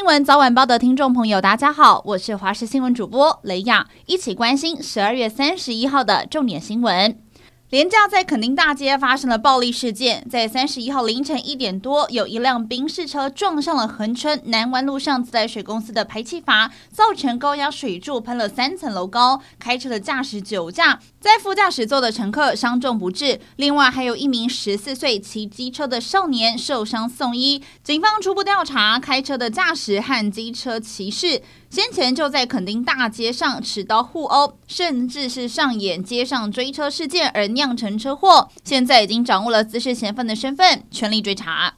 新闻早晚报的听众朋友，大家好，我是华视新闻主播雷亚，一起关心十二月三十一号的重点新闻。廉价在垦丁大街发生了暴力事件，在三十一号凌晨一点多，有一辆宾士车撞上了恒春南湾路上自来水公司的排气阀，造成高压水柱喷了三层楼高。开车的驾驶酒驾，在副驾驶座的乘客伤重不治，另外还有一名十四岁骑机车的少年受伤送医。警方初步调查，开车的驾驶和机车骑士。先前就在垦丁大街上持刀互殴，甚至是上演街上追车事件而酿成车祸。现在已经掌握了滋事嫌犯的身份，全力追查。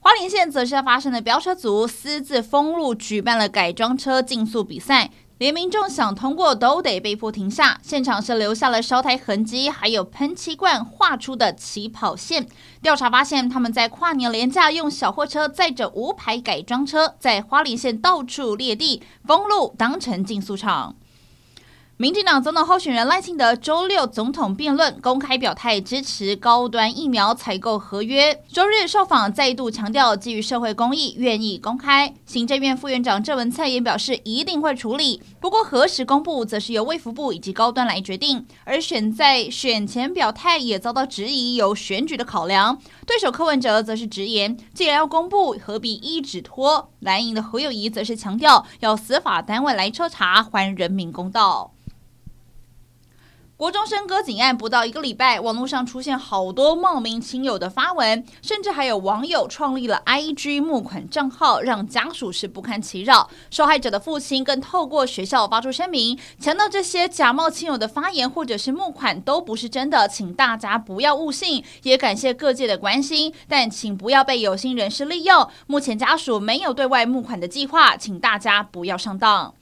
花莲县则是发生了飙车族私自封路，举办了改装车竞速比赛。连民众想通过都得被迫停下，现场是留下了烧胎痕迹，还有喷漆罐画出的起跑线。调查发现，他们在跨年连假用小货车载着无牌改装车，在花莲县到处裂地封路，当成竞速场。民进党总统候选人赖清德周六总统辩论公开表态支持高端疫苗采购合约。周日受访再度强调，基于社会公益，愿意公开。行政院副院长郑文灿也表示一定会处理，不过何时公布，则是由卫福部以及高端来决定。而选在选前表态也遭到质疑，有选举的考量。对手柯文哲则是直言，既然要公布，何必一直拖？蓝营的侯友宜则是强调，要司法单位来彻查，还人民公道。国中生割颈案不到一个礼拜，网络上出现好多冒名亲友的发文，甚至还有网友创立了 IG 募款账号，让家属是不堪其扰。受害者的父亲更透过学校发出声明，强调这些假冒亲友的发言或者是募款都不是真的，请大家不要误信。也感谢各界的关心，但请不要被有心人士利用。目前家属没有对外募款的计划，请大家不要上当。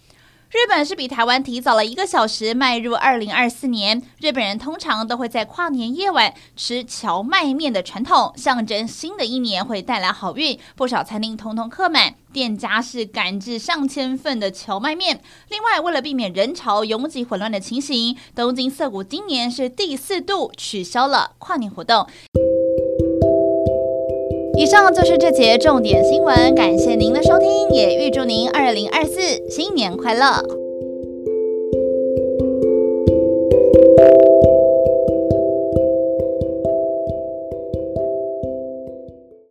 日本是比台湾提早了一个小时迈入二零二四年。日本人通常都会在跨年夜晚吃荞麦面的传统，象征新的一年会带来好运。不少餐厅通通客满，店家是赶制上千份的荞麦面。另外，为了避免人潮拥挤混乱的情形，东京涩谷今年是第四度取消了跨年活动。以上就是这节重点新闻，感谢您的收听，也预祝您二零二四新年快乐。